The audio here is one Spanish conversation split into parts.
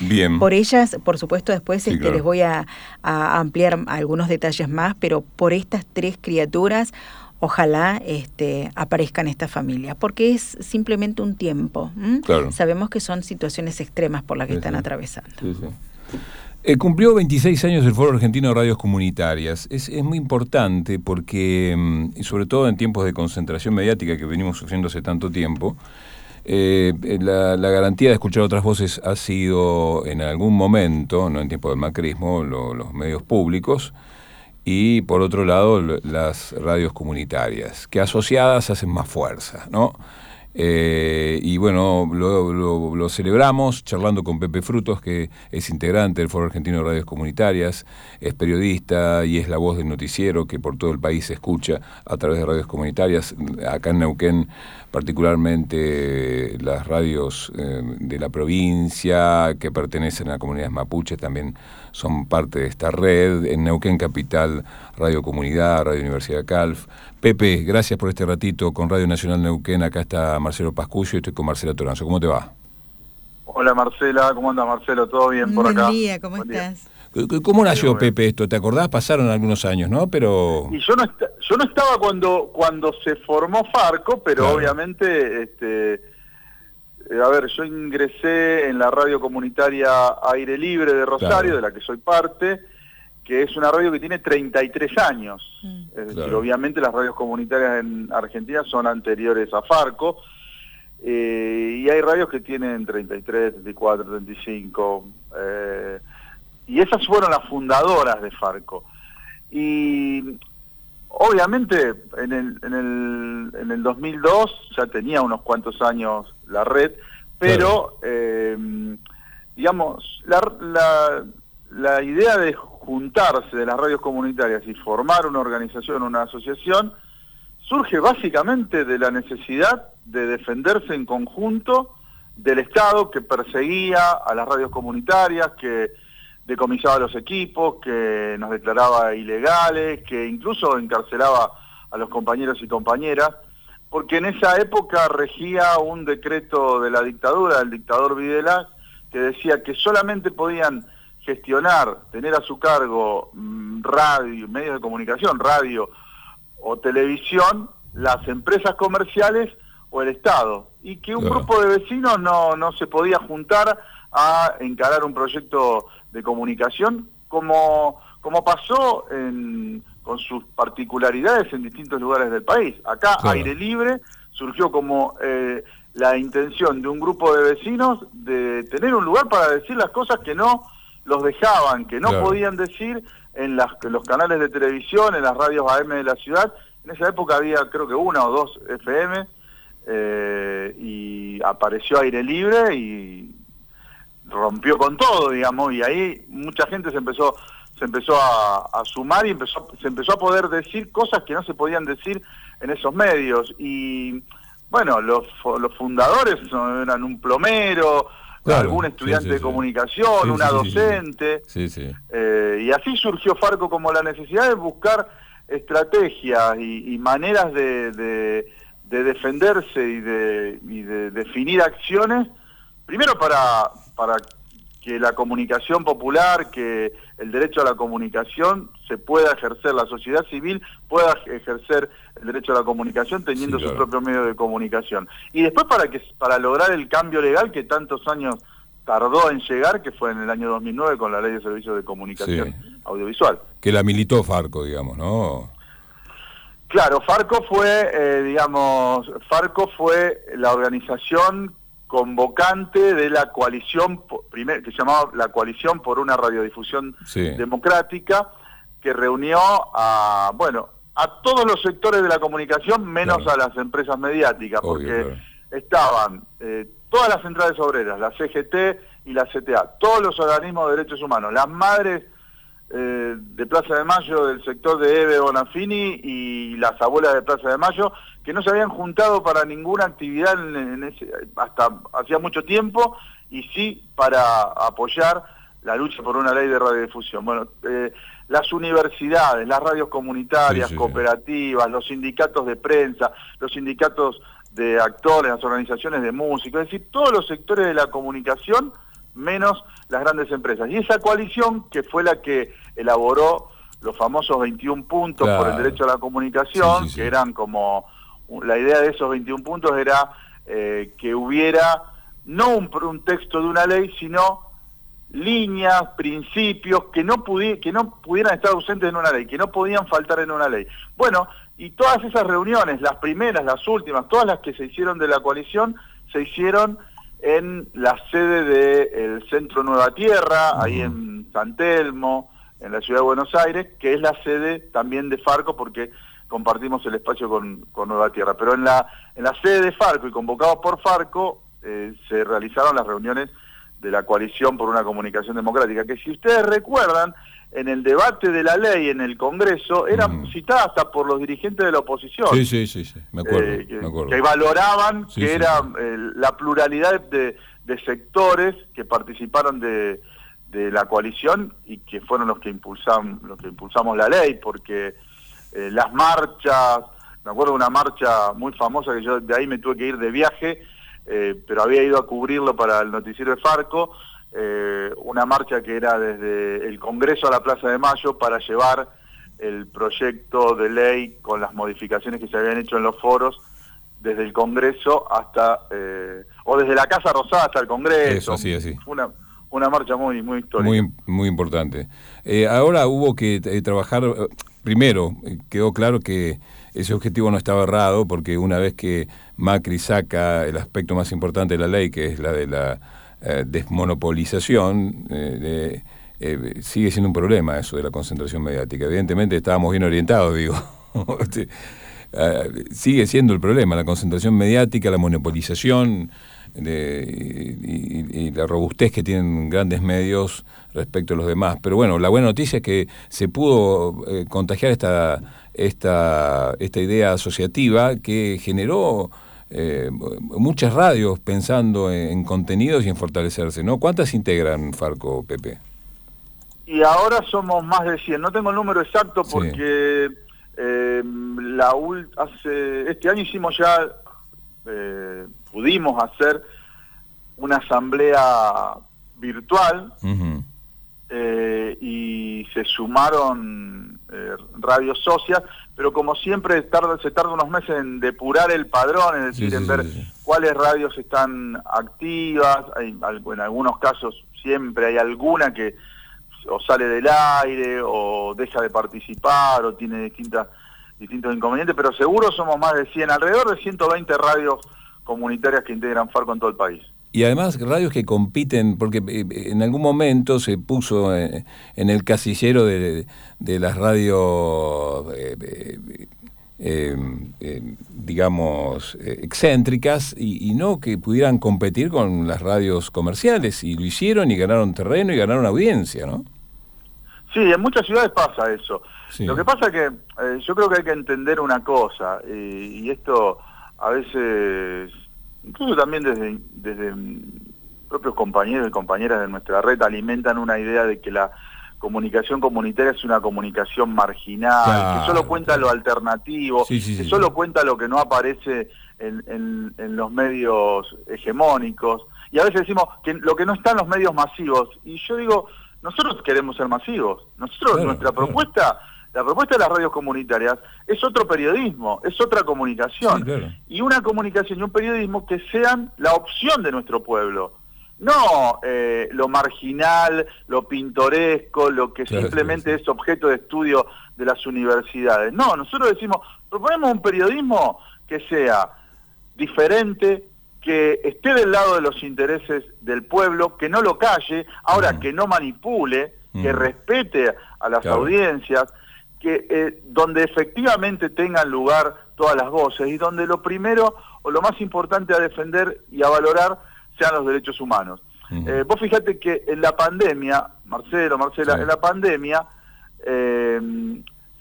Bien. Por ellas, por supuesto, después Sí, este, claro. les voy a, a ampliar algunos detalles más, pero por estas tres criaturas, ojalá este, aparezcan estas familias, porque es simplemente un tiempo. Claro. Sabemos que son situaciones extremas por las que Sí, están sí. atravesando. Sí, sí. Eh, cumplió 26 años el Foro Argentino de Radios Comunitarias. Es, es muy importante porque, mm, y sobre todo en tiempos de concentración mediática que venimos sufriendo hace tanto tiempo, eh, la, la garantía de escuchar otras voces ha sido en algún momento, no en tiempo del macrismo, lo- los medios públicos y por otro lado las radios comunitarias, que asociadas hacen más fuerza, ¿no? Eh, y bueno, lo, celebramos charlando con Pepe Frutos, que es integrante del Foro Argentino de Radios Comunitarias, es periodista y es la voz del noticiero que por todo el país se escucha a través de radios comunitarias. Acá en Neuquén, particularmente las radios eh, de la provincia que pertenecen a comunidades mapuches también son parte de esta red. En Neuquén Capital, Radio Comunidad, Radio Universidad Calf. Pepe, gracias por este ratito con Radio Nacional Neuquén. Acá está Marcelo Pascucio y estoy con Marcela Toranzo. ¿Cómo te va? Hola Marcela, ¿cómo anda Marcelo? ¿Todo bien por Buen acá? día, ¿cómo Buen estás? ¿Cómo nació. Pepe esto? ¿Te acordás? Pasaron algunos años, ¿no? Pero... Y yo no, yo no estaba cuando cuando se formó Farco, pero Claro. obviamente, este, eh, a ver, yo ingresé en la radio comunitaria Aire Libre de Rosario, Claro. de la que soy parte, que es una radio que tiene 33 años. Mm. Es decir, Claro. obviamente las radios comunitarias en Argentina son anteriores a Farco. eh, y hay radios que tienen 33, 34, 35. eh, y esas fueron las fundadoras de Farco. Y obviamente en el, en el, en el 2002 ya tenía unos cuantos años la red, pero eh, digamos, la, la, la idea de juntarse de las radios comunitarias y formar una organización, una asociación, surge básicamente de la necesidad de defenderse en conjunto del Estado que perseguía a las radios comunitarias, que decomisaba los equipos, que nos declaraba ilegales, que incluso encarcelaba a los compañeros y compañeras, porque en esa época regía un decreto de la dictadura, del dictador Videla, que decía que solamente podían gestionar, tener a su cargo mm, radio, medios de comunicación, radio o televisión, las empresas comerciales o el Estado. Y que un Claro. grupo de vecinos no, no se podía juntar a encarar un proyecto de comunicación como, como pasó en- con sus particularidades en distintos lugares del país. Acá, Claro. Aire Libre surgió como eh, la intención de un grupo de vecinos de tener un lugar para decir las cosas que no los dejaban, que no Claro. podían decir en, las, en los canales de televisión, en las radios AM de la ciudad. En esa época había creo que una o dos FM eh, y apareció Aire Libre y rompió con todo, digamos, y ahí mucha gente se empezó se empezó a, a sumar y empezó se empezó a poder decir cosas que no se podían decir en esos medios. Y bueno, los, fu- los fundadores eran un plomero, Claro, algún estudiante sí, de sí. comunicación, una docente, eh, y así surgió Farco como la necesidad de buscar estrategias y, y maneras de, de- de defenderse y de, y de definir acciones, primero para, para que la comunicación popular, que el derecho a la comunicación se pueda ejercer, la sociedad civil pueda ejercer el derecho a la comunicación teniendo Sí, su propio medio de comunicación. Y después para que para lograr el cambio legal que tantos años tardó en llegar, que fue en el año 2009 con la Ley de Servicios de Comunicación Audiovisual. Que la militó Farco, digamos, ¿no? Claro, Farco fue, eh, digamos, Farco fue la organización convocante de la coalición, que se llamaba la coalición por una radiodifusión Sí. democrática, que reunió a, bueno, a todos los sectores de la comunicación, menos Claro. a las empresas mediáticas, Obvio, porque claro. estaban eh, todas las centrales obreras, la CGT y la CTA, todos los organismos de derechos humanos, las madres eh, de Plaza de Mayo del sector de Eve Bonafini y las abuelas de Plaza de Mayo, que no se habían juntado para ninguna actividad en, en ese- hasta hacía mucho tiempo y sí para apoyar la lucha por una ley de radiodifusión. Bueno, eh, las universidades, las radios comunitarias, Sí, sí, sí. cooperativas, los sindicatos de prensa, los sindicatos de actores, las organizaciones de músicos, es decir, todos los sectores de la comunicación, menos las grandes empresas. Y esa coalición, que fue la que elaboró los famosos 21 puntos por el derecho a la comunicación, que eran como, la idea de esos 21 puntos era eh, que hubiera no un, un, texto de una ley, sino líneas, principios que no, que no pudieran estar ausentes en una ley, que no podían faltar en una ley. Bueno, y todas esas reuniones, las primeras, las últimas, todas las que se hicieron de la coalición, se hicieron en la sede del Centro Nueva Tierra, ahí en San Telmo, en la ciudad de Buenos Aires, que es la sede también de Farco porque compartimos el espacio con, Nueva Tierra. Pero en la, en la sede de Farco y convocados por Farco eh, se realizaron las reuniones de la coalición por una comunicación democrática, que si ustedes recuerdan, en el debate de la ley en el Congreso eran citadas hasta por los dirigentes de la oposición. Sí, sí, sí, me, acuerdo, eh, que, valoraban que era eh, la pluralidad de, sectores que participaron de, la coalición y que fueron los que impulsamos, los que impulsamos la ley, porque eh, las marchas, me acuerdo de una marcha muy famosa que yo de ahí me tuve que ir de viaje, pero había ido a cubrirlo para el noticiero de Farco, eh, una marcha que era desde el Congreso a la Plaza de Mayo para llevar el proyecto de ley con las modificaciones que se habían hecho en los foros desde el Congreso hasta, eh, o desde la Casa Rosada hasta el Congreso. así, así. Una, una marcha muy, muy histórica. Muy, muy importante. Eh, ahora hubo que trabajar, primero, quedó claro que ese objetivo no estaba errado porque una vez que Macri saca el aspecto más importante de la ley, que es la de la eh, desmonopolización, eh, eh, sigue siendo un problema eso de la concentración mediática. Evidentemente estábamos bien orientados, digo. Este, sigue siendo el problema, la concentración mediática, la monopolización y, la robustez que tienen grandes medios respecto a los demás. Pero bueno, la buena noticia es que se pudo contagiar esta, esta, esta idea asociativa que generó eh, muchas radios pensando en, contenidos y en fortalecerse, ¿no? ¿Cuántas integran Farco, Pepe? Y ahora somos más de 100. No tengo el número exacto porque eh, la hace, este año hicimos ya, eh, pudimos hacer una asamblea virtual y se sumaron radios socias pero como siempre tarda, se tarda unos meses en depurar el padrón, es decir, en ver cuáles radios están activas, hay, en algunos casos siempre hay alguna que o sale del aire o deja de participar o tiene distintas distintos inconvenientes, pero seguro somos más de 100, alrededor de 120 radios comunitarias que integran Farco en todo el país. Y además radios que compiten, porque eh, en algún momento se puso eh, en el casillero de, las radios, eh, digamos, excéntricas, y, no que pudieran competir con las radios comerciales, y lo hicieron y ganaron terreno y ganaron audiencia, ¿no? Sí, en muchas ciudades pasa eso. Lo que pasa es que yo creo que hay que entender una cosa, y esto a veces incluso también desde, desde propios compañeros y compañeras de nuestra red alimentan una idea de que la comunicación comunitaria es una comunicación marginal, que solo cuenta lo alternativo, que solo cuenta lo que no aparece en, en, los medios hegemónicos. Y a veces decimos que lo que no está en los medios masivos. Y yo digo, nosotros queremos ser masivos. Nosotros, nuestra propuesta la propuesta de las radios comunitarias es otro periodismo, es otra comunicación. Y una comunicación y un periodismo que sean la opción de nuestro pueblo. No eh, lo marginal, lo pintoresco, lo que simplemente es objeto de estudio de las universidades. No, nosotros decimos, proponemos un periodismo que sea diferente, que esté del lado de los intereses del pueblo, que no lo calle, ahora que no manipule, que respete a las audiencias, que eh, donde efectivamente tengan lugar todas las voces y donde lo primero o lo más importante a defender y a valorar sean los derechos humanos. Eh, vos fíjate que en la pandemia, Marcelo, Marcela, en la pandemia eh,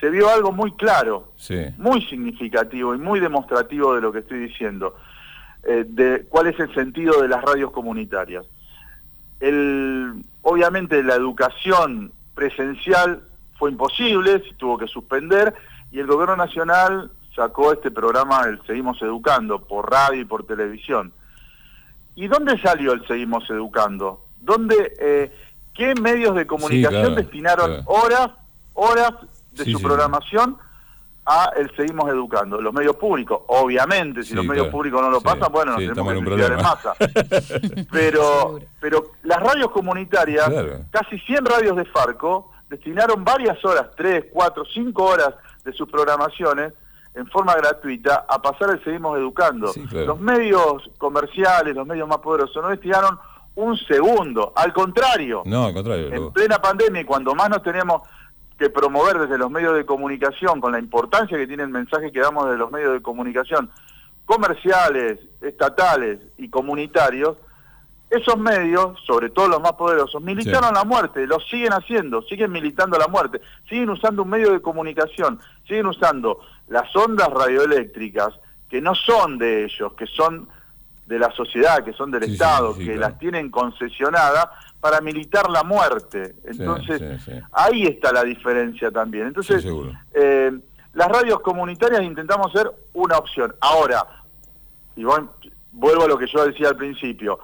se vio algo muy claro, muy significativo y muy demostrativo de lo que estoy diciendo, de cuál es el sentido de las radios comunitarias. El, obviamente la educación presencial fue imposible, se tuvo que suspender y el gobierno nacional sacó este programa, el Seguimos Educando, por radio y por televisión. ¿Y dónde salió el Seguimos Educando? ¿Dónde, eh, ¿Qué medios de comunicación destinaron horas, horas de su programación a el Seguimos Educando? Los medios públicos, obviamente, si los medios públicos no lo pasan, bueno, nos tenemos que suicidar en masa. pero, pero las radios comunitarias, casi 100 radios de Farco, destinaron varias horas, 3, 4, 5 horas de sus programaciones en forma gratuita a pasar el Seguimos Educando. Los medios comerciales, los medios más poderosos, no destinaron un segundo. Al contrario. No, al contrario. En plena pandemia y cuando más nos tenemos que promover desde los medios de comunicación, con la importancia que tiene el mensaje que damos de los medios de comunicación comerciales, estatales y comunitarios, esos medios, sobre todo los más poderosos, militaron la muerte, lo siguen haciendo, siguen militando la muerte, siguen usando un medio de comunicación, siguen usando las ondas radioeléctricas que no son de ellos, que son de la sociedad, que son del Estado, que las tienen concesionadas para militar la muerte. Entonces, ahí está la diferencia también. Entonces, eh, las radios comunitarias intentamos ser una opción. Ahora, y vuelvo a lo que yo decía al principio,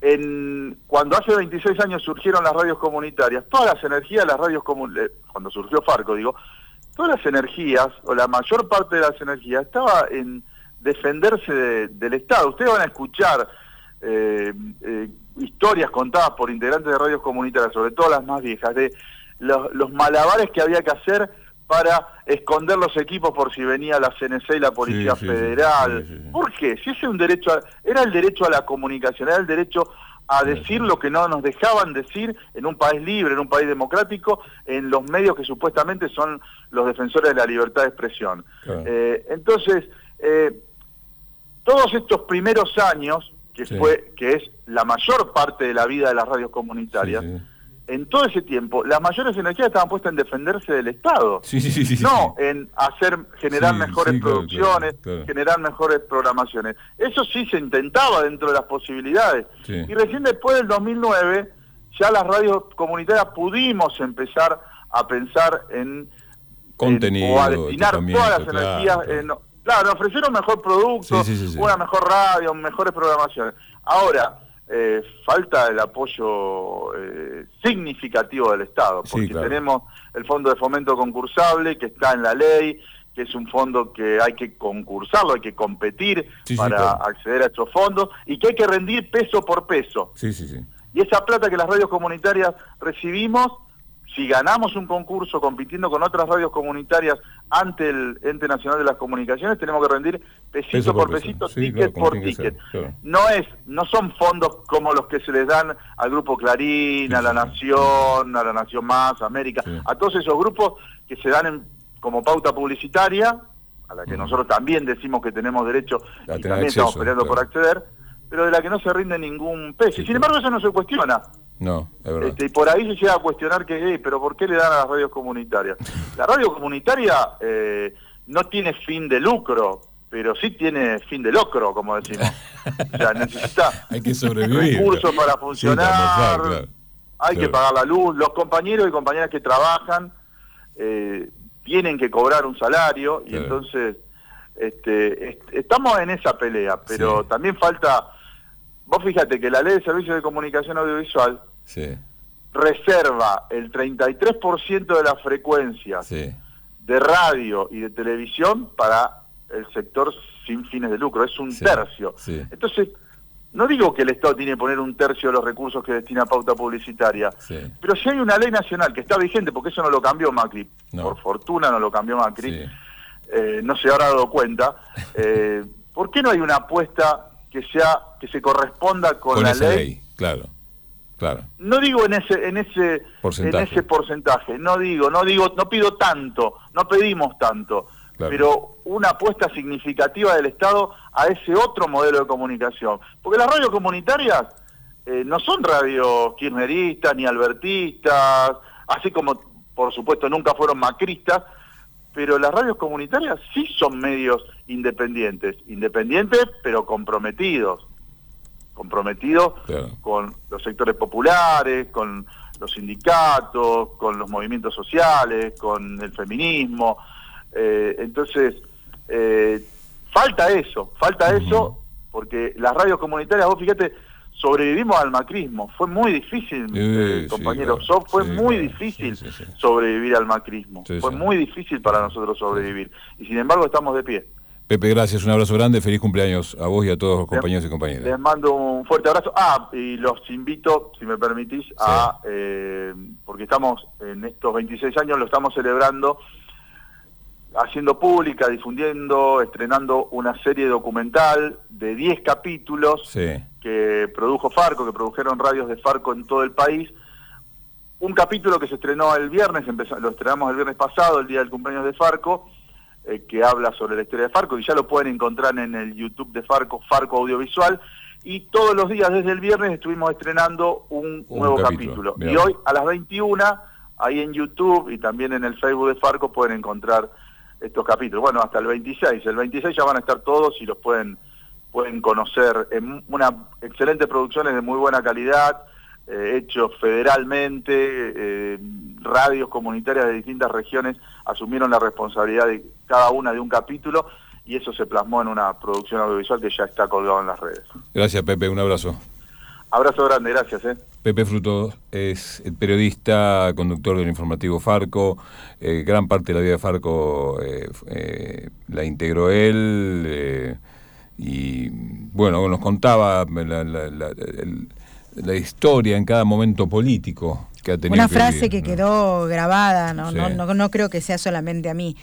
en, cuando hace 26 años surgieron las radios comunitarias, todas las energías las radios comunitarias, eh, cuando surgió Farco, digo, todas las energías, o la mayor parte de las energías, estaba en defenderse del Estado. Ustedes van a escuchar eh, eh, historias contadas por integrantes de radios comunitarias, sobre todo las más viejas, de los, malabares que había que hacer para esconder los equipos por si venía la CNC y la Policía Federal. ¿Por qué? Si ese un derecho, era el derecho a la comunicación, era el derecho a decir lo que no nos dejaban decir en un país libre, en un país democrático, en los medios que supuestamente son los defensores de la libertad de expresión. Eh, entonces, eh, todos estos primeros años, que, fue, que es la mayor parte de la vida de las radios comunitarias, en todo ese tiempo, las mayores energías estaban puestas en defenderse del Estado, no en hacer, generar mejores producciones, generar mejores programaciones. Eso sí se intentaba dentro de las posibilidades. Y recién después del 2009, ya las radios comunitarias pudimos empezar a pensar en contenido o a destinar todas las energías en Claro, ofrecieron un mejor producto, una mejor radio, mejores programaciones. Ahora, eh, falta el apoyo eh, significativo del Estado, porque tenemos el Fondo de Fomento Concursable, que está en la ley, que es un fondo que hay que concursarlo, hay que competir para acceder a estos fondos, y que hay que rendir peso por peso. Y esa plata que las radios comunitarias recibimos si ganamos un concurso compitiendo con otras radios comunitarias ante el Ente Nacional de las Comunicaciones, tenemos que rendir pesito por, pesito, ticket por ticket. No es, no son fondos como los que se les dan al Grupo Clarín, a La Nación, a La Nación Más, América, a todos esos grupos que se dan como pauta publicitaria, a la que nosotros también decimos que tenemos derecho y también estamos peleando por acceder, pero de la que no se rinde ningún peso. sin embargo, eso no se cuestiona. No, es verdad. Este, y por ahí se llega a cuestionar que, pero ¿por qué le dan a las radios comunitarias? La radio comunitaria eh, no tiene fin de lucro, pero sí tiene fin de locro, como decimos. o sea, necesita hay que sobrevivir, recursos para funcionar, hay que pagar la luz. Los compañeros y compañeras que trabajan eh, tienen que cobrar un salario y entonces este, estamos en esa pelea, pero también falta... Vos fíjate que la ley de servicios de comunicación audiovisual reserva el 33% de las frecuencias de radio y de televisión para el sector sin fines de lucro, es un tercio. Entonces, no digo que el Estado tiene que poner un tercio de los recursos que destina a pauta publicitaria, pero si hay una ley nacional que está vigente, porque eso no lo cambió Macri, por fortuna no lo cambió Macri, eh, no se habrá dado cuenta, eh, ¿por qué no hay una apuesta que sea que se corresponda con, la ley? Claro. No digo en ese, en ese porcentaje. en ese porcentaje, no digo, no digo, no pido tanto, no pedimos tanto, pero una apuesta significativa del Estado a ese otro modelo de comunicación. Porque las radios comunitarias eh, no son radios kirchneristas ni albertistas, así como por supuesto nunca fueron macristas, pero las radios comunitarias sí son medios independientes, independientes pero comprometidos comprometido con los sectores populares, con los sindicatos, con los movimientos sociales, con el feminismo. Eh, entonces, eh, falta eso, falta eso, porque las radios comunitarias, vos fíjate, sobrevivimos al macrismo. Fue muy difícil, eh, compañero. fue muy difícil sobrevivir al macrismo. fue muy difícil para nosotros sobrevivir. Y sin embargo estamos de pie. Pepe, gracias, un abrazo grande, feliz cumpleaños a vos y a todos los compañeros y compañeras. Les mando un fuerte abrazo. Ah, y los invito, si me permitís, a, eh, porque estamos en estos 26 años, lo estamos celebrando haciendo pública, difundiendo, estrenando una serie documental de 10 capítulos que produjo Farco, que produjeron radios de Farco en todo el país. Un capítulo que se estrenó el viernes, lo estrenamos el viernes pasado, el día del cumpleaños de Farco, eh, que habla sobre la historia de Farco, y ya lo pueden encontrar en el YouTube de Farco, Farco Audiovisual. Y todos los días desde el viernes estuvimos estrenando un, nuevo capítulo. Y hoy a las 21, ahí en YouTube y también en el Facebook de Farco pueden encontrar estos capítulos. Bueno, hasta el 26. El 26 ya van a estar todos y los pueden, pueden conocer. En una excelente producciones de muy buena calidad, eh, hechos federalmente, eh, radios comunitarias de distintas regiones asumieron la responsabilidad de cada una de un capítulo y eso se plasmó en una producción audiovisual que ya está colgado en las redes. Gracias Pepe, un abrazo. Abrazo grande, gracias. ¿eh? Pepe Fruto es el periodista, conductor del informativo Farco. Eh, gran parte de la vida de Farco eh, la integró él. y bueno, nos contaba la, historia en cada momento político que ha tenido. Una frase que quedó grabada, ¿no? No, no, no creo que sea solamente a mí.